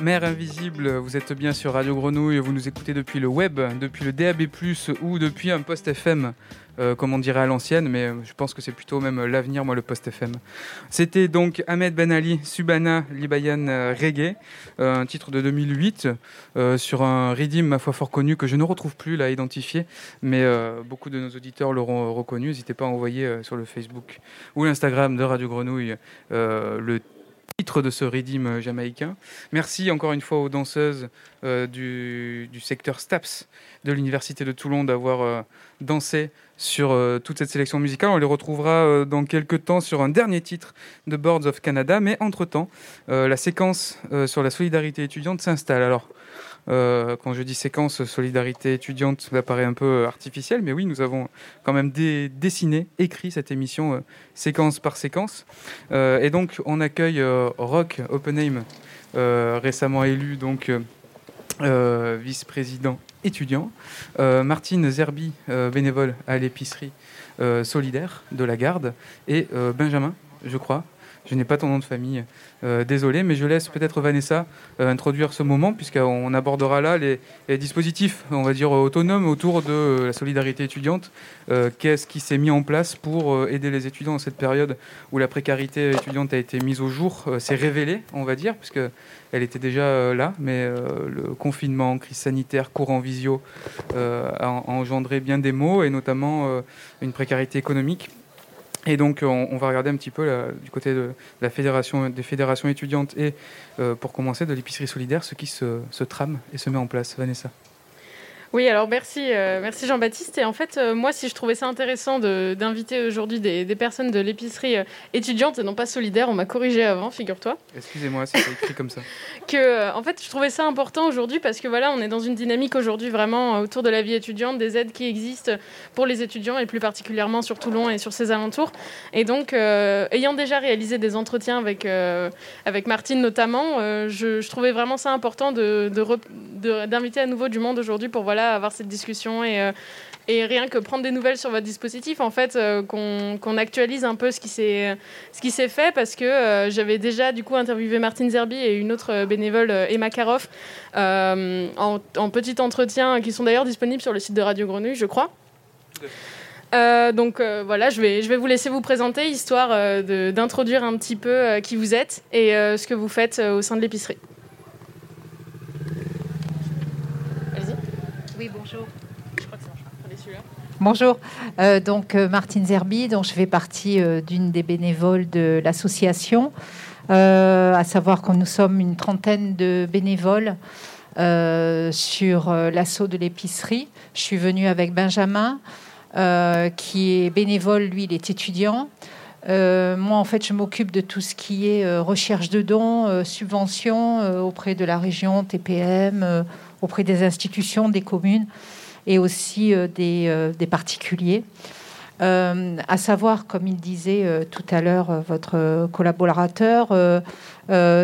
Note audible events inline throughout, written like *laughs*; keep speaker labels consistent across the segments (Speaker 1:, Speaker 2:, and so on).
Speaker 1: Mère invisible, vous êtes bien sur Radio Grenouille, vous nous écoutez depuis le web, depuis le DAB+, ou depuis un poste FM, euh, comme on dirait à l'ancienne, mais je pense que c'est plutôt même l'avenir, moi, le poste FM. C'était donc Ahmed Ben Ali, Subana Libayan euh, Reggae, euh, un titre de 2008, sur un redeem, ma foi, fort connu, que je ne retrouve plus, là, identifié, mais beaucoup de nos auditeurs l'auront reconnu. N'hésitez pas à envoyer sur le Facebook ou l'Instagram de Radio Grenouille le titre de ce redeem jamaïcain. Merci encore une fois aux danseuses euh, du, secteur STAPS de l'Université de Toulon d'avoir euh, dansé sur euh, toute cette sélection musicale. On les retrouvera dans quelques temps sur un dernier titre de Boards of Canada, mais entre-temps, la séquence sur la solidarité étudiante s'installe. Alors, euh, quand je dis séquence solidarité étudiante, ça paraît un peu artificiel, mais oui, nous avons quand même dessiné, écrit cette émission euh, séquence par séquence. Euh, et donc, on accueille Rock Oppenheim, récemment élu donc vice-président étudiant, Martine Zerbi, bénévole à l'épicerie solidaire de la Garde, et Benjamin, je crois, je n'ai pas ton nom de famille, euh, désolé, mais je laisse peut-être Vanessa euh, introduire ce moment, puisqu'on abordera là les, dispositifs, on va dire, autonomes autour de euh, la solidarité étudiante. Qu'est-ce qui s'est mis en place pour aider les étudiants dans cette période où la précarité étudiante a été mise au jour, s'est révélée, on va dire, puisque elle était déjà là, mais le confinement, crise sanitaire, courant visio a engendré bien des maux, et notamment une précarité économique. Et donc, on, va regarder un petit peu du côté de la fédération, des fédérations étudiantes et, euh, pour commencer, de l'épicerie solidaire, ce qui se trame et se met en place. Vanessa.
Speaker 2: Oui, alors merci, euh, merci Jean-Baptiste. Et en fait, euh, moi, si je trouvais ça intéressant d'inviter aujourd'hui des, personnes de l'épicerie euh, étudiante et non pas solidaire, on m'a corrigé avant, figure-toi.
Speaker 1: Excusez-moi, c'est écrit comme ça. *laughs*
Speaker 2: que, en fait, je trouvais ça important aujourd'hui parce que voilà, on est dans une dynamique aujourd'hui vraiment autour de la vie étudiante, des aides qui existent pour les étudiants et plus particulièrement sur Toulon et sur ses alentours. Et donc, ayant déjà réalisé des entretiens avec, avec Martine notamment, je, je, trouvais vraiment ça important d'inviter de, de, à nouveau du monde aujourd'hui pour voilà avoir cette discussion et, euh, et rien que prendre des nouvelles sur votre dispositif, en fait, euh, qu'on actualise un peu ce qui s'est fait, parce que euh, j'avais déjà du coup interviewé Martine Zerbi et une autre bénévole, Emma Karoff, en, en, petit entretien, qui sont d'ailleurs disponibles sur le site de Radio Grenouille, je crois. donc voilà, je vais, je vais vous laisser vous présenter, histoire d'introduire un petit peu qui vous êtes et ce que vous faites au sein de l'épicerie.
Speaker 3: Oui, bonjour. Je crois que c'est Bonjour, euh, donc euh, Martine Zerbi, je fais partie euh, d'une des bénévoles de l'association, à savoir que nous sommes une trentaine de bénévoles sur l'assaut de l'épicerie. Je suis venue avec Benjamin, qui est bénévole, lui il est étudiant. moi, en fait, je m'occupe de tout ce qui est recherche de dons, subventions auprès de la région, TPM, auprès des institutions, des communes et aussi euh, euh, des, particuliers. Euh, à savoir, comme il disait tout à l'heure votre collaborateur,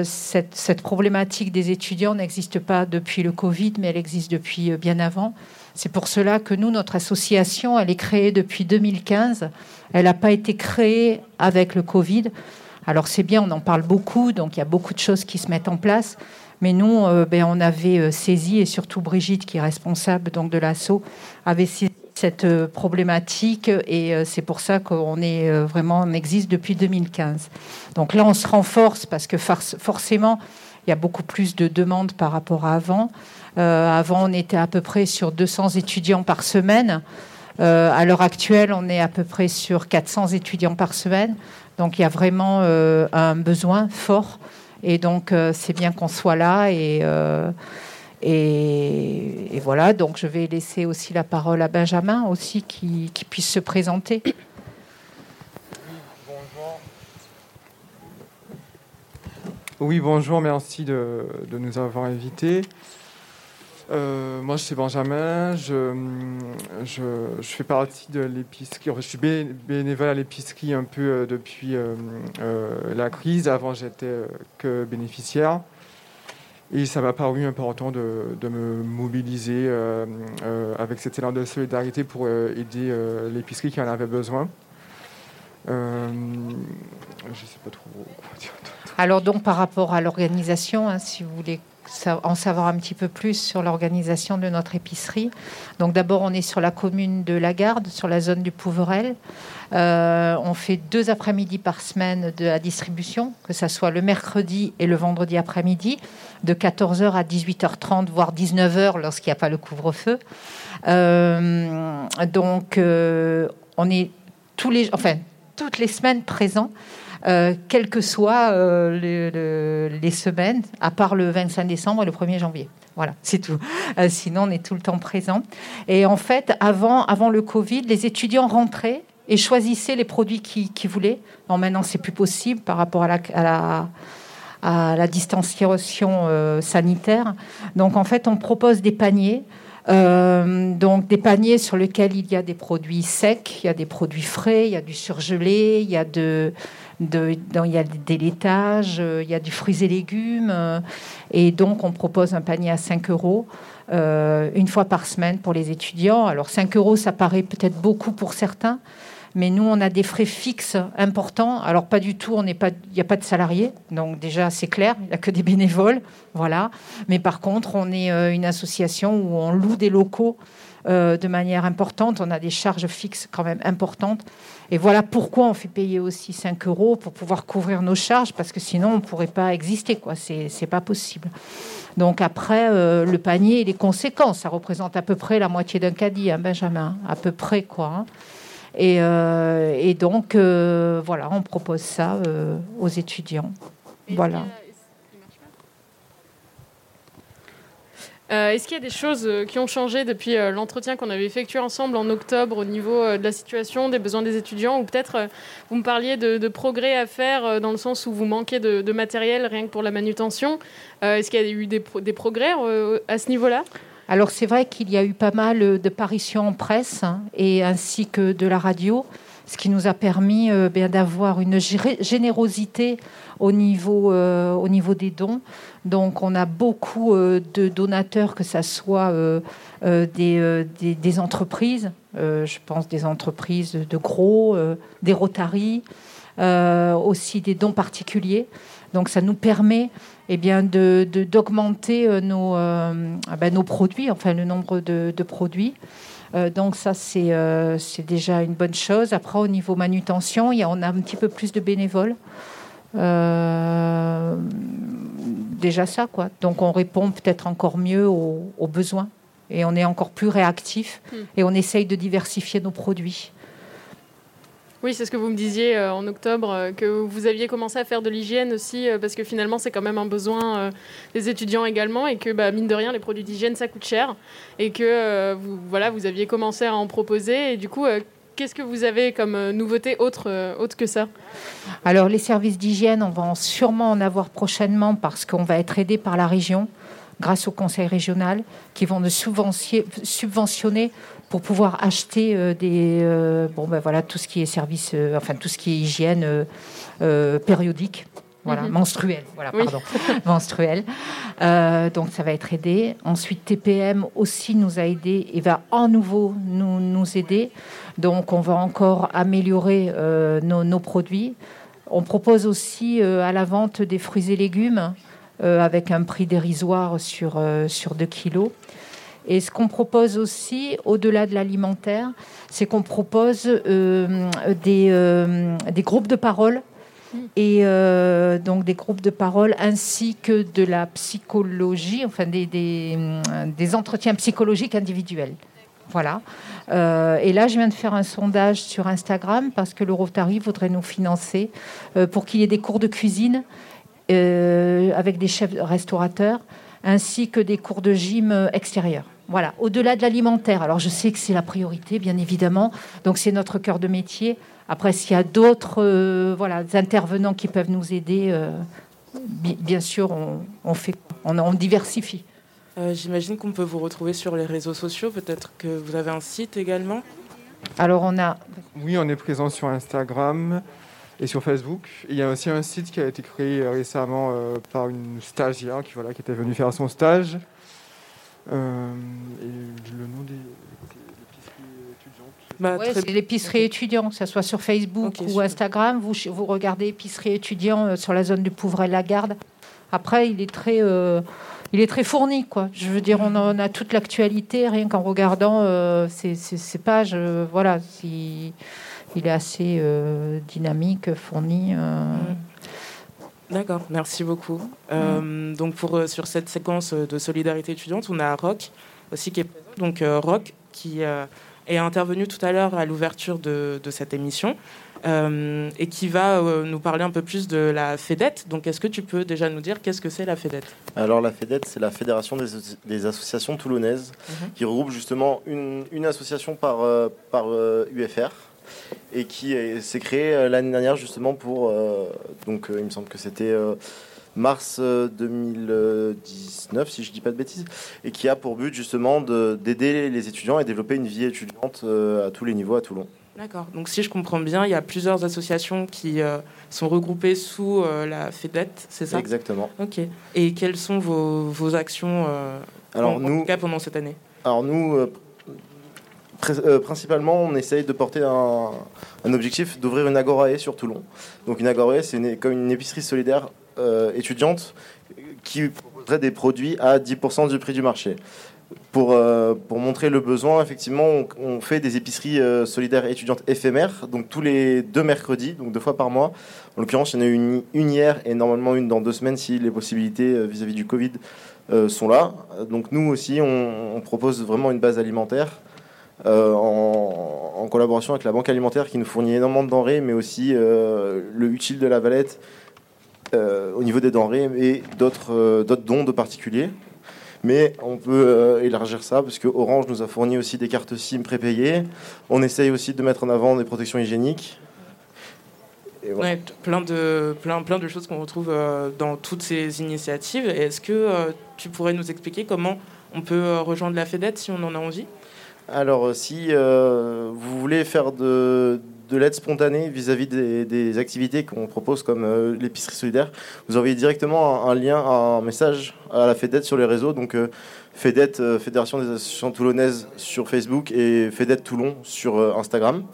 Speaker 3: cette, problématique des étudiants n'existe pas depuis le Covid, mais elle existe depuis bien avant. C'est pour cela que nous, notre association, elle est créée depuis 2015. Elle n'a pas été créée avec le Covid. Alors c'est bien, on en parle beaucoup, donc il y a beaucoup de choses qui se mettent en place. Mais nous, euh, ben, on avait euh, saisi, et surtout Brigitte, qui est responsable donc, de l'assaut, avait saisi cette euh, problématique et c'est pour ça qu'on existe depuis 2015. Donc là, on se renforce parce que forcément, il y a beaucoup plus de demandes par rapport à avant. avant, on était à peu près sur 200 étudiants par semaine. à l'heure actuelle, on est à peu près sur 400 étudiants par semaine. Donc il y a vraiment un besoin fort et donc, euh, c'est bien qu'on soit là. Euh, et, et, voilà, donc je vais laisser aussi la parole à Benjamin, aussi, qui, puisse se présenter. *coughs*
Speaker 4: Oui, bonjour, merci de, de nous avoir invités. Euh, moi, je suis Benjamin. Je, je, je fais partie de l'épicerie. Je suis bénévole à l'épicerie un peu euh, depuis euh, la crise. Avant, j'étais que bénéficiaire. Et ça m'a paru important de, de me mobiliser avec cet élan de solidarité pour aider l'épicerie qui en avait besoin. je ne sais pas trop
Speaker 3: quoi dire. Alors donc par rapport à l'organisation, hein, si vous voulez en savoir un petit peu plus sur l'organisation de notre épicerie. Donc d'abord, on est sur la commune de Lagarde, sur la zone du Pouverel. Euh, on fait deux après-midi par semaine de la distribution, que ce soit le mercredi et le vendredi après-midi, de 14h à 18h30, voire 19h lorsqu'il n'y a pas le couvre-feu. Euh, donc, euh, on est tous les, enfin, toutes les semaines présents. Quelles que soient les, semaines, à part le 25 décembre et le 1er janvier. Voilà, *laughs* c'est tout. sinon, on est tout le temps présent. Et en fait, avant, le Covid, les étudiants rentraient et choisissaient les produits qu'ils voulaient. Non, maintenant, c'est plus possible par rapport à la, à la, à distanciation euh, sanitaire. Donc, en fait, on propose des paniers. Euh, donc des paniers sur lesquels il y a des produits secs, il y a des produits frais, il y a du surgelé, il y a de, de il y a des laitages, euh, il y a du fruits et légumes. et donc on propose un panier à 5 euros. une fois par semaine pour les étudiants. Alors 5 euros, ça paraît peut-être beaucoup pour certains, mais nous, on a des frais fixes importants. Alors, pas du tout, il n'y a pas de salariés. Donc, déjà, c'est clair, il n'y a que des bénévoles. Voilà. Mais par contre, on est euh, une association où on loue des locaux euh, de manière importante. On a des charges fixes quand même importantes. Et voilà pourquoi on fait payer aussi 5 euros pour pouvoir couvrir nos charges, parce que sinon, on ne pourrait pas exister. Ce n'est pas possible. Donc après, euh, le panier et les conséquences, ça représente à peu près la moitié d'un caddie, hein, Benjamin, à peu près quoi. Hein. Euh, et, donc, euh, voilà, on propose ça euh, aux étudiants. voilà.
Speaker 2: Est-ce qu'il y a des choses qui ont changé depuis l'entretien qu'on avait effectué ensemble en octobre au niveau de la situation, des besoins des étudiants Ou peut-être vous me parliez de, progrès à faire dans le sens où vous manquez de, matériel rien que pour la manutention. Est-ce qu'il y a eu des, progrès à ce niveau-là?
Speaker 3: Alors c'est vrai qu'il y a eu pas mal de paritions en presse hein, et ainsi que de la radio, ce qui nous a permis euh, d'avoir une générosité au niveau, euh, au niveau des dons. Donc on a beaucoup euh, de donateurs, que ce soit des, des, entreprises, je pense des entreprises de gros, des Rotary, aussi des dons particuliers. Donc ça nous permet eh bien, d'augmenter euh, nos, euh, ah ben, nos produits, enfin le nombre de, produits. Euh, donc ça, c'est, déjà une bonne chose. Après, au niveau manutention, on a un petit peu plus de bénévoles. Déjà ça, quoi. Donc on répond peut-être encore mieux aux, aux besoins et on est encore plus réactif hmm. et on essaye de diversifier nos produits.
Speaker 2: Oui, c'est ce que vous me disiez euh, en octobre, euh, que vous aviez commencé à faire de l'hygiène aussi, euh, parce que finalement, c'est quand même un besoin des étudiants également, et que, bah, mine de rien, les produits d'hygiène, ça coûte cher, et que vous, voilà, vous aviez commencé à en proposer. Et du coup, qu'est-ce que vous avez comme nouveauté autre, autre que ça?
Speaker 3: Alors, les services d'hygiène, on va sûrement en avoir prochainement, parce qu'on va être aidé par la région grâce au conseil régional, qui vont nous subventionner pour pouvoir acheter euh, des euh, bon ben voilà tout ce qui est service euh, enfin tout ce qui est hygiène périodique voilà, menstruel, voilà, pardon, *laughs* menstruel. donc ça va être aidé. Ensuite, TPM aussi nous a aidé et va en nouveau nous, nous aider. Donc on va encore améliorer nos, nos, produits. On propose aussi à la vente des fruits et légumes avec un prix dérisoire sur, sur 2 kilos. Et ce qu'on propose aussi, au-delà de l'alimentaire, c'est qu'on propose euh, des, euh, des, groupes de parole et euh, donc des groupes de parole ainsi que de la psychologie, enfin des, des entretiens psychologiques individuels. Voilà. et là, je viens de faire un sondage sur Instagram parce que le Rotary voudrait nous financer pour qu'il y ait des cours de cuisine avec des chefs restaurateurs ainsi que des cours de gym extérieurs. Voilà, au-delà de l'alimentaire. Alors je sais que c'est la priorité, bien évidemment. Donc c'est notre cœur de métier. Après, s'il y a d'autres euh, voilà, intervenants qui peuvent nous aider, euh, bien sûr, on, fait, on, diversifie.
Speaker 5: Euh, j'imagine qu'on peut vous retrouver sur les réseaux sociaux. Peut-être que vous avez un site également.
Speaker 3: Alors on a.
Speaker 4: Oui, on est présent sur Instagram et sur Facebook. Il y a aussi un site qui a été créé récemment par une stagiaire qui, voilà, qui était venue faire son stage. Euh, et le nom des,
Speaker 3: bah, C'est l'épicerie étudiante, que ce soit sur Facebook ou Instagram. Vous, vous regardez épicerie étudiant euh, sur la zone du Pouvray-la-Garde. Après, il est très, il est très fourni, quoi. Je veux dire, on, a toute l'actualité rien qu'en regardant ces, ces, pages. voilà, il est assez dynamique, fourni.
Speaker 5: D'accord, merci beaucoup. Euh, donc pour, euh, sur cette séquence de solidarité étudiante, on a Rock aussi qui est présent. Donc euh, Rock qui est intervenu tout à l'heure à l'ouverture de, cette émission et qui va nous parler un peu plus de la FEDET. Donc est-ce que tu peux déjà nous dire qu'est-ce que c'est la FEDET
Speaker 6: Alors la FEDET, c'est la Fédération des, associations toulonnaises mhm. qui regroupe justement une, une association par, par UFR et qui s'est créé euh, l'année dernière justement pour, euh, donc euh, il me semble que c'était mars 2019, si je dis pas de bêtises, et qui a pour but justement d'aider les étudiants et développer une vie étudiante à tous les niveaux à Toulon.
Speaker 5: D'accord. Donc si je comprends bien, il y a plusieurs associations qui sont regroupées sous la FEDET, c'est ça?
Speaker 6: Exactement.
Speaker 5: Ok. Et quelles sont vos, vos actions alors, nous, cas pendant cette année?
Speaker 6: Alors nous, euh, principalement, on essaye de porter un, objectif d'ouvrir une agorae sur Toulon. Donc une agorae, c'est comme une épicerie solidaire euh, étudiante qui proposerait des produits à 10% du prix du marché. Pour, euh, pour montrer le besoin, effectivement, on, fait des épiceries solidaires étudiantes éphémères, donc tous les deux mercredis, donc deux fois par mois. En l'occurrence, il y en a une, une hier et normalement une dans deux semaines si les possibilités vis-à-vis du Covid sont là. Donc nous aussi, on propose vraiment une base alimentaire euh, en, collaboration avec la Banque alimentaire qui nous fournit énormément de denrées, mais aussi euh, le utile de la Valette euh, au niveau des denrées et d'autres dons de particuliers. Mais on peut élargir ça parce que Orange nous a fourni aussi des cartes SIM prépayées. On essaye aussi de mettre en avant des protections hygiéniques.
Speaker 5: plein, de, plein, plein de choses qu'on retrouve dans toutes ces initiatives. Est-ce que tu pourrais nous expliquer comment on peut rejoindre la FEDET si on en a envie?
Speaker 6: Alors, euh, si euh, vous voulez faire de, l'aide spontanée vis-à-vis des, activités qu'on propose comme euh, l'épicerie solidaire, vous envoyez directement un, lien, un message à la FEDET sur les réseaux. Donc, FEDET, Fédération des associations toulonnaises sur Facebook et FEDET Toulon sur Instagram.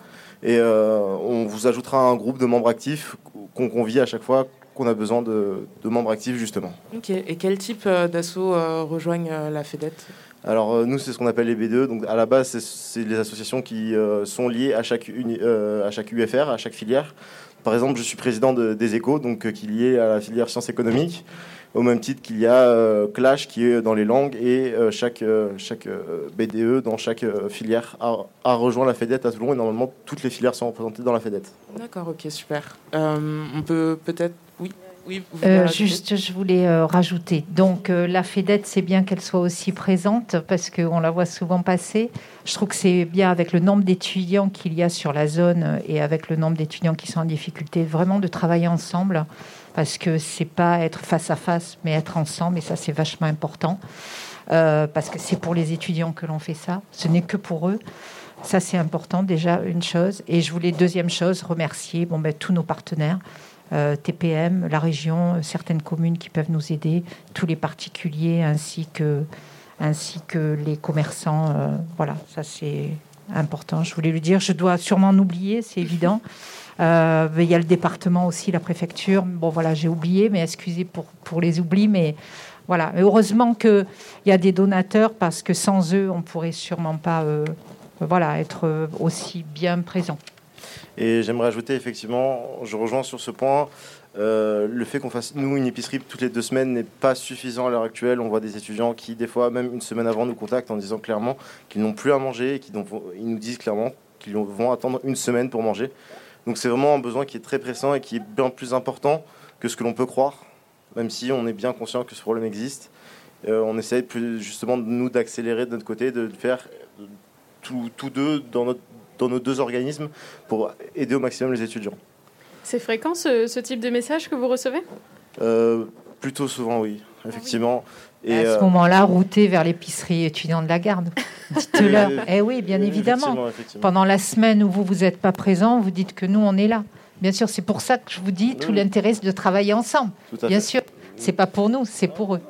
Speaker 6: Et on vous ajoutera un groupe de membres actifs qu'on convie à chaque fois qu'on a besoin de, membres actifs, justement.
Speaker 5: Et quel type d'assaut rejoignent la FEDET
Speaker 6: alors euh, nous, c'est ce qu'on appelle les B2. Donc à la base, c'est les associations qui euh, sont liées à chaque, euh, à chaque UFR, à chaque filière. Par exemple, je suis président des échos, donc qui est lié à la filière sciences économiques, au même titre qu'il y a Clash qui est dans les langues et chaque, chaque BDE dans chaque filière a, rejoint la FEDET à Toulon et normalement toutes les filières sont représentées dans la FEDET.
Speaker 5: D'accord, ok, super. on peut peut-être, oui.
Speaker 3: Euh, juste, je voulais euh, rajouter. Donc, euh, la FEDET, c'est bien qu'elle soit aussi présente parce qu'on la voit souvent passer. Je trouve que c'est bien avec le nombre d'étudiants qu'il y a sur la zone et avec le nombre d'étudiants qui sont en difficulté, vraiment de travailler ensemble parce que c'est pas être face à face, mais être ensemble. Et ça, c'est vachement important parce que c'est pour les étudiants que l'on fait ça. Ce n'est que pour eux. Ça, c'est important déjà, une chose. Et je voulais, deuxième chose, remercier bon, ben, tous nos partenaires. Euh, TPM, la région, euh, certaines communes qui peuvent nous aider, tous les particuliers ainsi que, ainsi que les commerçants. Euh, voilà, ça c'est important. Je voulais lui dire, je dois sûrement en oublier, c'est évident. *laughs* il y a le département aussi, la préfecture. Bon, voilà, j'ai oublié, mais excusez pour, pour les oublis, mais voilà. heureusement qu'il y a des donateurs parce que sans eux, on pourrait sûrement pas, voilà, être aussi bien présent.
Speaker 6: Et j'aimerais ajouter, effectivement, je rejoins sur ce point, euh, le fait qu'on fasse, nous, une épicerie toutes les deux semaines n'est pas suffisant à l'heure actuelle. On voit des étudiants qui, des fois, même une semaine avant, nous contactent en disant clairement qu'ils n'ont plus à manger et qu'ils ils nous disent clairement qu'ils vont attendre une semaine pour manger. Donc c'est vraiment un besoin qui est très pressant et qui est bien plus important que ce que l'on peut croire, même si on est bien conscient que ce problème existe. Euh, on essaie plus, justement, nous, d'accélérer de notre côté, de faire tous deux dans notre dans nos deux organismes pour aider au maximum les étudiants.
Speaker 2: C'est fréquent ce, type de message que vous recevez?
Speaker 6: Euh, Plutôt souvent, oui, effectivement.
Speaker 3: Et à ce euh, moment-là, router vers l'épicerie étudiante de la garde. *laughs* Dites-leur. eh oui, bien évidemment. Pendant la semaine où vous vous êtes pas présent, vous dites que nous on est là. Bien sûr, c'est pour ça que je vous dis tout l'intérêt de travailler ensemble. Bien sûr, c'est pas pour nous, c'est pour eux.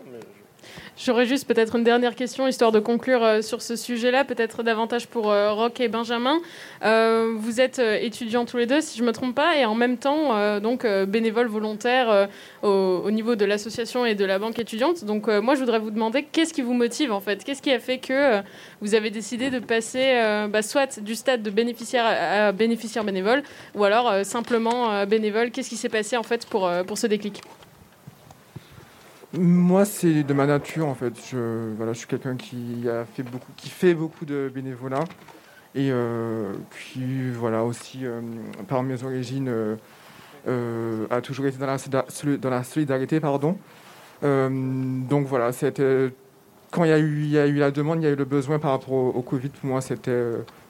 Speaker 2: J'aurais juste peut-être une dernière question, histoire de conclure euh, sur ce sujet-là, peut-être davantage pour euh, et Benjamin. Euh, vous êtes étudiants tous les deux, si je ne me trompe pas, et en même temps, donc bénévoles volontaires au, niveau de l'association et de la banque étudiante. Donc moi, je voudrais vous demander qu'est-ce qui vous motive en fait? Qu'est-ce qui a fait que vous avez décidé de passer bah, soit du stade de bénéficiaire à, bénéficiaire bénévole, ou alors simplement bénévole? Qu'est-ce qui s'est passé en fait pour, pour ce déclic?
Speaker 4: Moi, c'est de ma nature en fait. Je, voilà, je suis quelqu'un qui a fait beaucoup, qui fait beaucoup de bénévolat et euh, qui, voilà, aussi euh, par mes origines, euh, a toujours été dans la, dans la solidarité, pardon. donc voilà, c'était quand il y, a eu, la demande, il y a eu le besoin par rapport au, Covid. Pour moi, c'était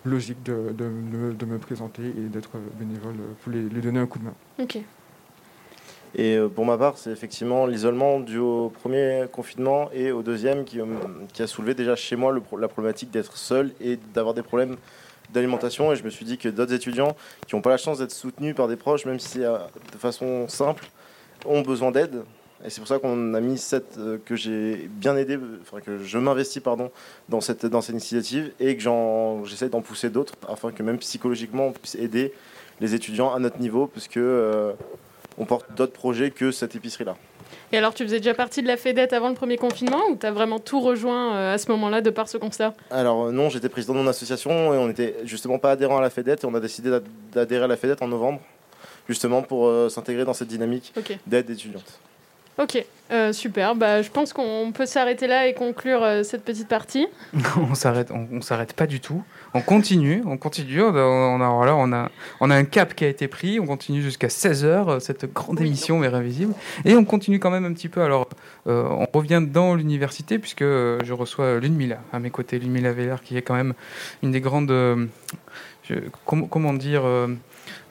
Speaker 4: logique de, de, de, me présenter et d'être bénévole pour lui donner un coup de main.
Speaker 2: Ok.
Speaker 6: Et euh, pour ma part, c'est effectivement l'isolement dû au premier confinement et au deuxième qui, euh, a soulevé déjà chez moi la problématique d'être seul et d'avoir des problèmes d'alimentation. Et je me suis dit que d'autres étudiants qui n'ont pas la chance d'être soutenus par des proches, même si euh, de façon simple, ont besoin d'aide. Et c'est pour ça qu'on a mis cette que j'ai bien aidé, enfin que je m'investis pardon dans cette dans cette initiative et que j'essaie d'en pousser d'autres afin que même psychologiquement on puisse aider les étudiants à notre niveau, puisque on porte d'autres projets que cette épicerie-là.
Speaker 2: Et alors, tu faisais déjà partie de la FEDET avant le premier confinement ou tu as vraiment tout rejoint euh, à ce moment-là de par ce constat?
Speaker 6: Alors euh, non, j'étais président de mon association et on n'était justement pas adhérent à la FEDET et on a décidé d'adhérer à la FEDET en novembre, justement pour euh, s'intégrer dans cette dynamique d'aide étudiante.
Speaker 2: Ok, euh, super. Bah, je pense qu'on peut s'arrêter là et conclure euh, cette petite partie. *laughs*
Speaker 1: on s'arrête, on, s'arrête pas du tout. On continue, on continue. On a, on a, on a, un cap qui a été pris. On continue jusqu'à 16 h euh, cette grande émission est Invisible, et on continue quand même un petit peu. Alors, on revient dans l'université puisque je reçois Lune Mila à mes côtés, Lune Mila qui est quand même une des grandes, comment dire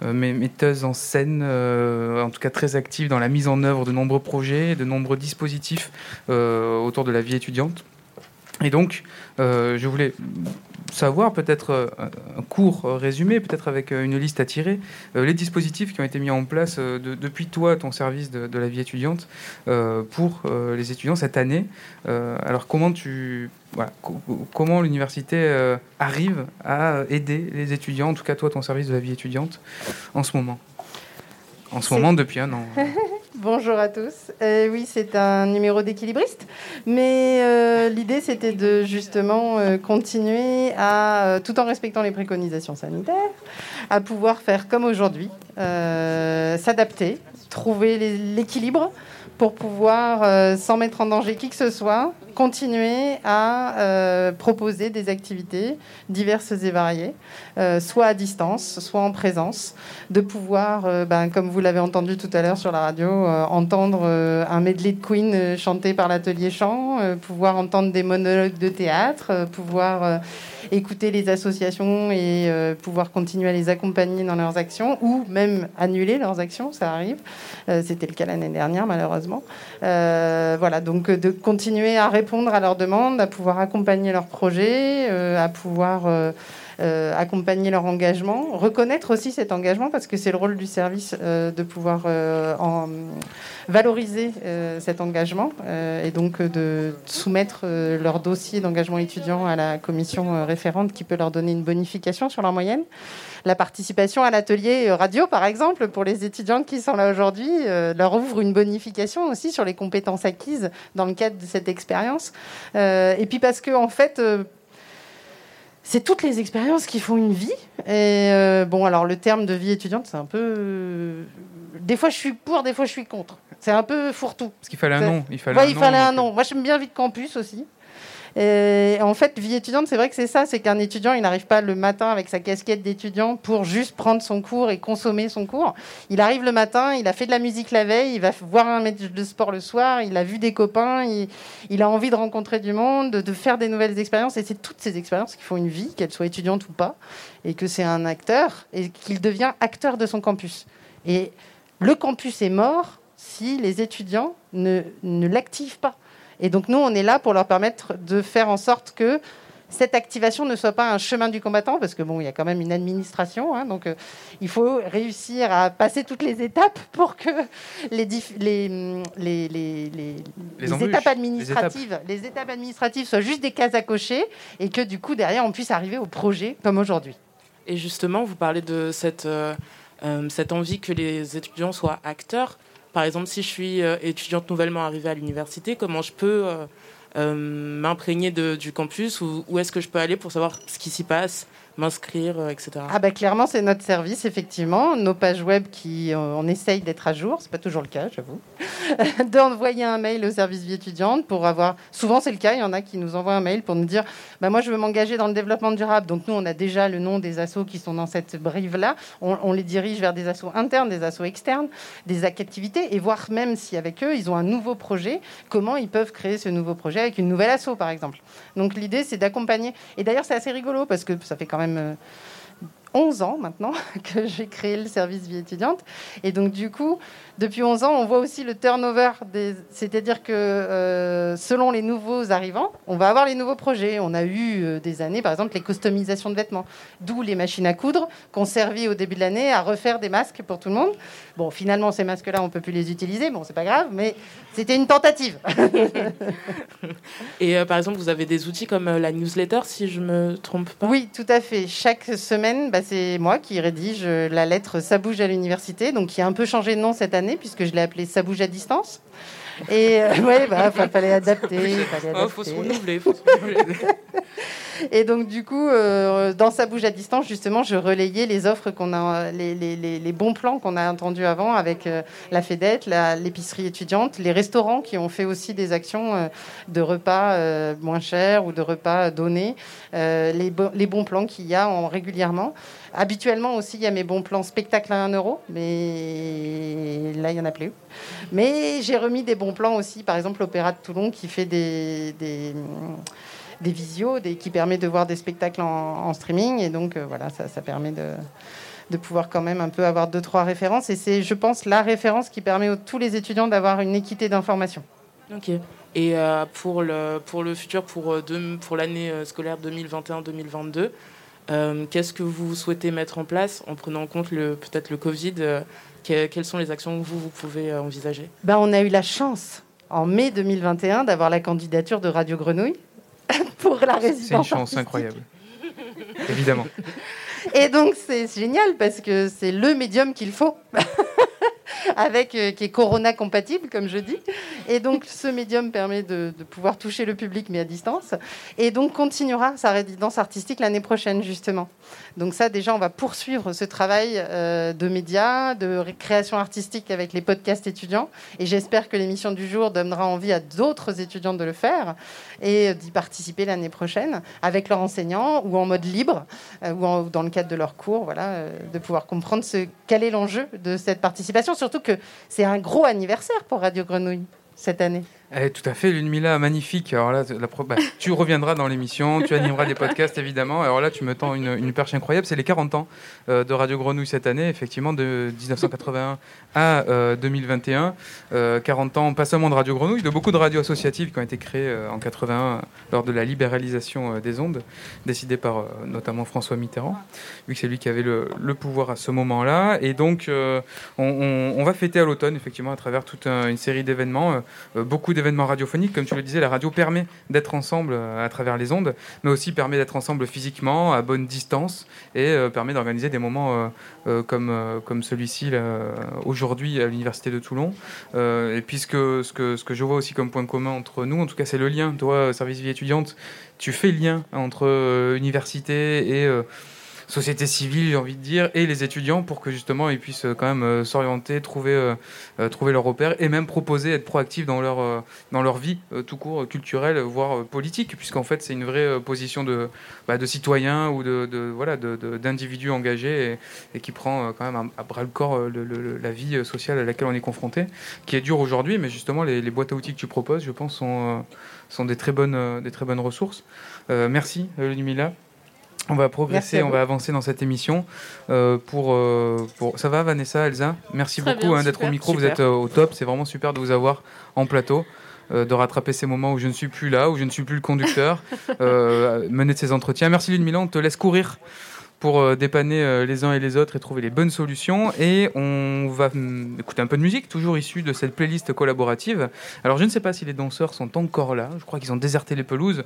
Speaker 1: euh, metteuse en scène, euh, en tout cas très active dans la mise en œuvre de nombreux projets, de nombreux dispositifs euh, autour de la vie étudiante. Et donc, je voulais savoir, peut-être un court résumé, peut-être avec une liste à tirer, les dispositifs qui ont été mis en place depuis toi, ton service de, de la vie étudiante, pour les étudiants cette année. alors, comment tu comment l'université euh, arrive à aider les étudiants, en tout cas toi, ton service de la vie étudiante, en ce moment? En ce moment, depuis un an. *laughs*
Speaker 7: Bonjour à tous. Euh, oui, c'est un numéro d'équilibriste, mais euh, l'idée c'était de justement continuer à, tout en respectant les préconisations sanitaires, à pouvoir faire comme aujourd'hui, s'adapter, trouver l'équilibre pour pouvoir, sans mettre en danger qui que ce soit, continuer à euh, proposer des activités diverses et variées, euh, soit à distance, soit en présence, de pouvoir, euh, ben, comme vous l'avez entendu tout à l'heure sur la radio, entendre un medley de Queen chanté par l'atelier chant, pouvoir entendre des monologues de théâtre, pouvoir écouter les associations et pouvoir continuer à les accompagner dans leurs actions ou même annuler leurs actions, ça arrive. C'était le cas l'année dernière malheureusement. voilà, donc de continuer à répondre répondre à leurs demandes, à pouvoir accompagner leurs projets, euh, à pouvoir euh, euh, accompagner leur engagement, reconnaître aussi cet engagement parce que c'est le rôle du service de pouvoir en valoriser cet engagement et donc de soumettre leur dossier d'engagement étudiant à la commission référente qui peut leur donner une bonification sur leur moyenne la participation à l'atelier radio, par exemple, pour les étudiants qui sont là aujourd'hui, euh, leur ouvre une bonification aussi sur les compétences acquises dans le cadre de cette expérience. Euh, et puis parce que, en fait, euh, c'est toutes les expériences qui font une vie. Et bon, alors le terme de vie étudiante, c'est un peu. Des fois, je suis pour, des fois, je suis contre. C'est un peu fourre-tout.
Speaker 1: Parce qu'il fallait un nom. Il fallait,
Speaker 7: il fallait un nom. Moi, j'aime bien vie de campus aussi. Et en fait, vie étudiante, c'est vrai que c'est ça, c'est qu'un étudiant, il n'arrive pas le matin avec sa casquette d'étudiant pour juste prendre son cours et consommer son cours. Il arrive le matin, il a fait de la musique la veille, il va voir un match de sport le soir, il a vu des copains, il, a envie de rencontrer du monde, de, faire des nouvelles expériences. Et c'est toutes ces expériences qui font une vie, qu'elles soient étudiantes ou pas, et que c'est un acteur et qu'il devient acteur de son campus. Et le campus est mort si les étudiants ne l'activent pas. Et donc nous, on est là pour leur permettre de faire en sorte que cette activation ne soit pas un chemin du combattant, parce que bon, il y a quand même une administration, hein, donc il faut réussir à passer toutes les étapes pour que les, les, les, les, étapes administratives, les étapes administratives soient juste des cases à cocher et que du coup derrière on puisse arriver au projet comme aujourd'hui.
Speaker 5: Et justement, vous parlez de cette, euh, euh, cette envie que les étudiants soient acteurs. Par exemple, si je suis euh, étudiante nouvellement arrivée à l'université, comment je peux m'imprégner du campus ou où est-ce que je peux aller pour savoir ce qui s'y passe m'inscrire, euh, etc.
Speaker 7: Ah bah clairement, c'est notre service, effectivement. Nos pages web qui, euh, on essaye d'être à jour, c'est pas toujours le cas, j'avoue. *laughs* D'envoyer un mail au service vie étudiante pour avoir. Souvent, c'est le cas. Il y en a qui nous envoient un mail pour nous dire, bah moi, je veux m'engager dans le développement durable. Donc nous, on a déjà le nom des assos qui sont dans cette brive-là. On, les dirige vers des assos internes, des assos externes, des activités, et voir même si avec eux, ils ont un nouveau projet, comment ils peuvent créer ce nouveau projet avec une nouvelle asso, par exemple. Donc l'idée, c'est d'accompagner. Et d'ailleurs, c'est assez rigolo parce que ça fait quand même 11 ans maintenant *laughs* que j'ai créé le service vie étudiante. Et donc, du coup, depuis 11 ans, on voit aussi le turnover. Des... C'est-à-dire que euh, selon les nouveaux arrivants, on va avoir les nouveaux projets. On a eu euh, des années, par exemple, les customisations de vêtements, d'où les machines à coudre qu'on servi au début de l'année à refaire des masques pour tout le monde. Bon, finalement, ces masques-là, on ne peut plus les utiliser. Bon, c'est pas grave, mais c'était une tentative. *laughs*
Speaker 5: Et euh, par exemple, vous avez des outils comme la newsletter, si je me trompe pas?
Speaker 7: Oui, tout à fait. Chaque semaine, bah, c'est moi qui rédige la lettre Ça bouge à l'université, donc qui a un peu changé de nom cette année puisque je l'ai appelé Ça bouge à distance. Et euh, *laughs* ouais, bah, fallait adapter. Fallait
Speaker 5: oh, faut se renouveler. *laughs*
Speaker 7: Et donc, du coup, euh, dans sa bouge à distance, justement, je relayais les offres qu'on a, les, les, les, bons plans qu'on a entendus avant avec euh, la FEDET, l'épicerie étudiante, les restaurants qui ont fait aussi des actions de repas moins chers ou de repas donnés, les, les bons plans qu'il y a en, régulièrement. Habituellement aussi, il y a mes bons plans spectacle à 1 euro, mais là, il n'y en a plus. Mais j'ai remis des bons plans aussi, par exemple l'Opéra de Toulon qui fait des, des, visios, qui permet de voir des spectacles en, streaming. Et donc, euh, voilà, ça, ça permet de, de pouvoir quand même un peu avoir deux, trois références. Et c'est, je pense, la référence qui permet à tous les étudiants d'avoir une équité d'information.
Speaker 5: Ok. Et euh, pour, le, pour le futur, pour, euh, pour l'année scolaire 2021-2022, euh, qu'est-ce que vous souhaitez mettre en place en prenant en compte peut-être le Covid euh, Quelles sont les actions que vous, vous pouvez euh, envisager?
Speaker 7: Ben, On a eu la chance en mai 2021 d'avoir la candidature de Radio Grenouille *laughs* pour la résidence.
Speaker 1: C'est une chance incroyable. Évidemment.
Speaker 7: Et donc c'est génial parce que c'est le médium qu'il faut. *laughs* avec euh, qui est Corona compatible, comme je dis. Et donc, ce médium permet de, pouvoir toucher le public, mais à distance. Et donc, continuera sa résidence artistique l'année prochaine, justement. Donc, ça, déjà, on va poursuivre ce travail euh, de médias, de création artistique avec les podcasts étudiants. Et j'espère que l'émission du jour donnera envie à d'autres étudiants de le faire et d'y participer l'année prochaine avec leurs enseignants ou en mode libre euh, ou dans le cadre de leurs cours, voilà, de pouvoir comprendre quel est l'enjeu de cette participation surtout que c'est un gros anniversaire pour Radio Grenouille cette année.
Speaker 1: Eh, tout à fait, Lune Mila, magnifique. Alors là, bah, tu reviendras dans l'émission, tu animeras des podcasts évidemment. Alors là, tu me tends une, perche incroyable. C'est les 40 ans euh, de Radio Grenouille cette année, effectivement, de 1981 à 2021. Euh, 40 euh, ans, pas seulement de Radio Grenouille, de beaucoup de radios associatives qui ont été créées en 81 lors de la libéralisation des ondes, décidée par notamment François Mitterrand, vu que c'est lui qui avait le, pouvoir à ce moment-là. Et donc, on, on, va fêter à l'automne, effectivement, à travers toute une série d'événements, beaucoup événements radiophoniques. Comme tu le disais, la radio permet d'être ensemble euh, à travers les ondes, mais aussi permet d'être ensemble physiquement, à bonne distance, et euh, permet d'organiser des moments euh, comme, comme celui-ci aujourd'hui à l'Université de Toulon. et puisque ce que, ce que je vois aussi comme point commun entre nous, en tout cas, c'est le lien. Toi, service vie étudiante, tu fais lien entre université et société civile, j'ai envie de dire, et les étudiants pour que justement ils puissent euh, quand même euh, s'orienter, trouver, euh, trouver leur repère et même proposer, être proactifs dans leur, dans leur vie tout court, culturelle, voire politique, puisqu'en fait c'est une vraie position de, bah, de citoyen ou de, voilà d'individus engagés et, qui prend quand même à, bras le corps la vie sociale à laquelle on est confronté, qui est dure aujourd'hui, mais justement les, boîtes à outils que tu proposes, je pense, sont, sont des, très bonnes, des très bonnes ressources. merci, Lumila. On va progresser, on va avancer dans cette émission. Euh, pour, euh, pour, Ça va, Vanessa, Elsa? Merci beaucoup hein, d'être au micro. Vous êtes euh, au top. C'est vraiment super de vous avoir en plateau. de rattraper ces moments où je ne suis plus là, où je ne suis plus le conducteur, *laughs* mener de ces entretiens. Merci Ludmilla, on te laisse courir pour euh, dépanner euh, les uns et les autres et trouver les bonnes solutions. Et on va écouter un peu de musique, toujours issue de cette playlist collaborative. Alors je ne sais pas si les danseurs sont encore là, je crois qu'ils ont déserté les pelouses,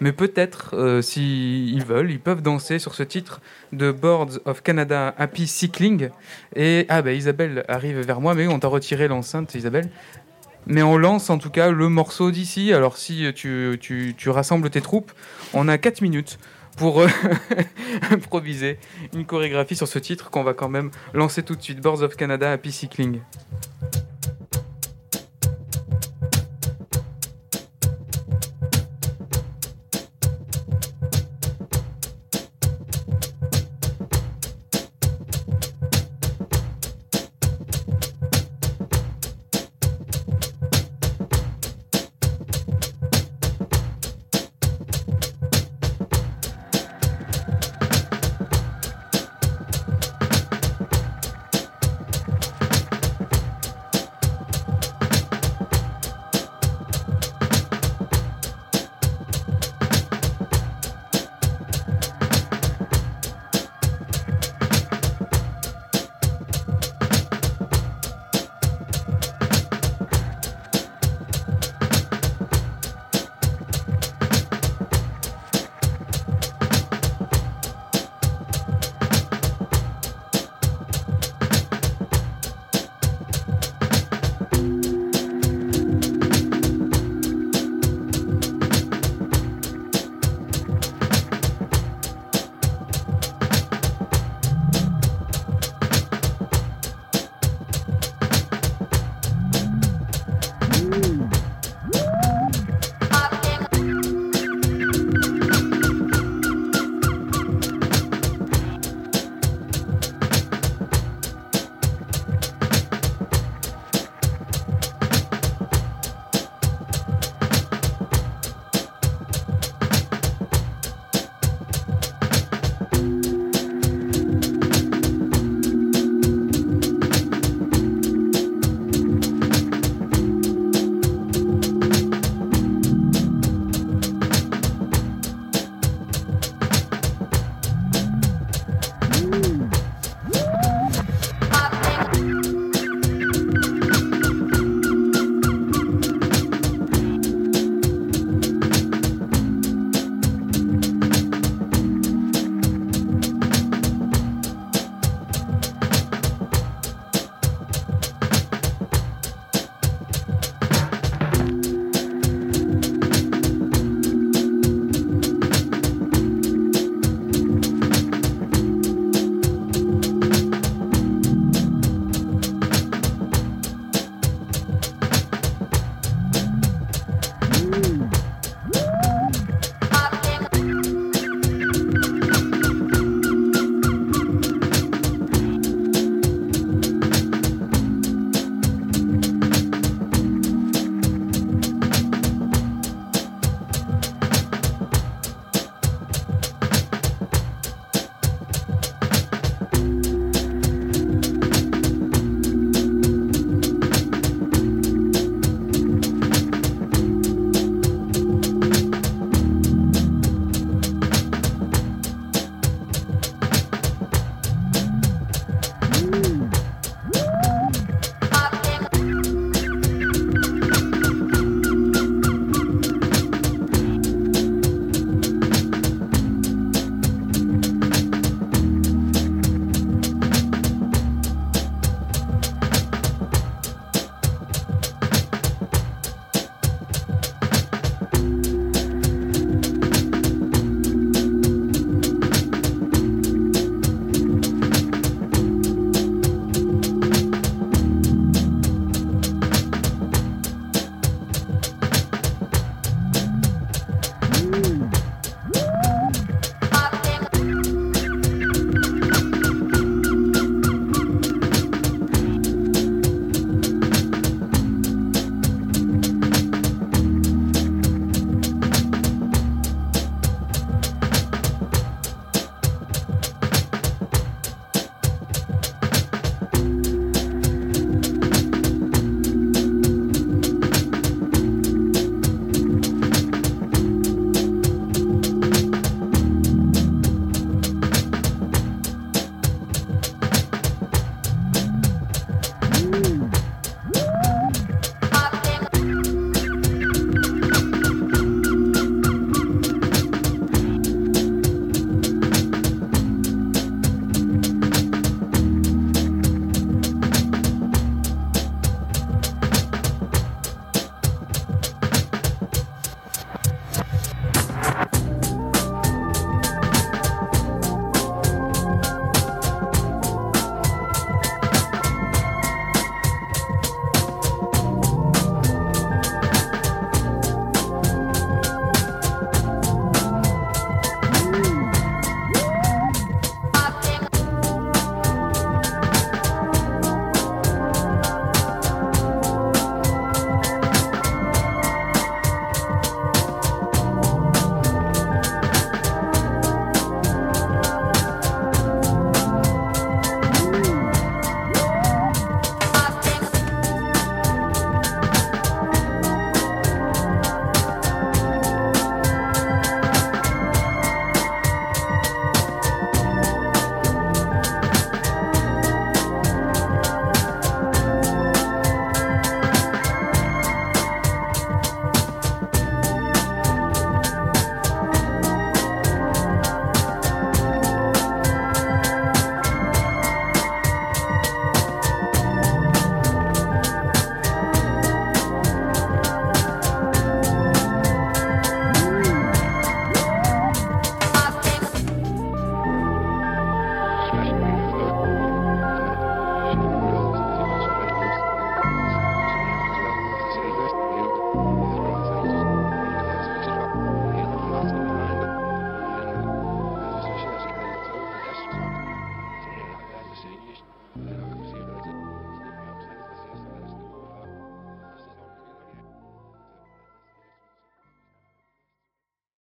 Speaker 1: mais peut-être euh, s'ils veulent, ils peuvent danser sur ce titre de Boards of Canada Happy Cycling. Et ah ben Isabelle arrive vers moi, mais on t'a retiré l'enceinte Isabelle. Mais on lance en tout cas le morceau d'ici. Alors si tu, tu, tu rassembles tes troupes, on a 4 minutes pour euh, *laughs* improviser une chorégraphie sur ce titre qu'on va quand même lancer tout de suite. Boards of Canada Happy Cycling.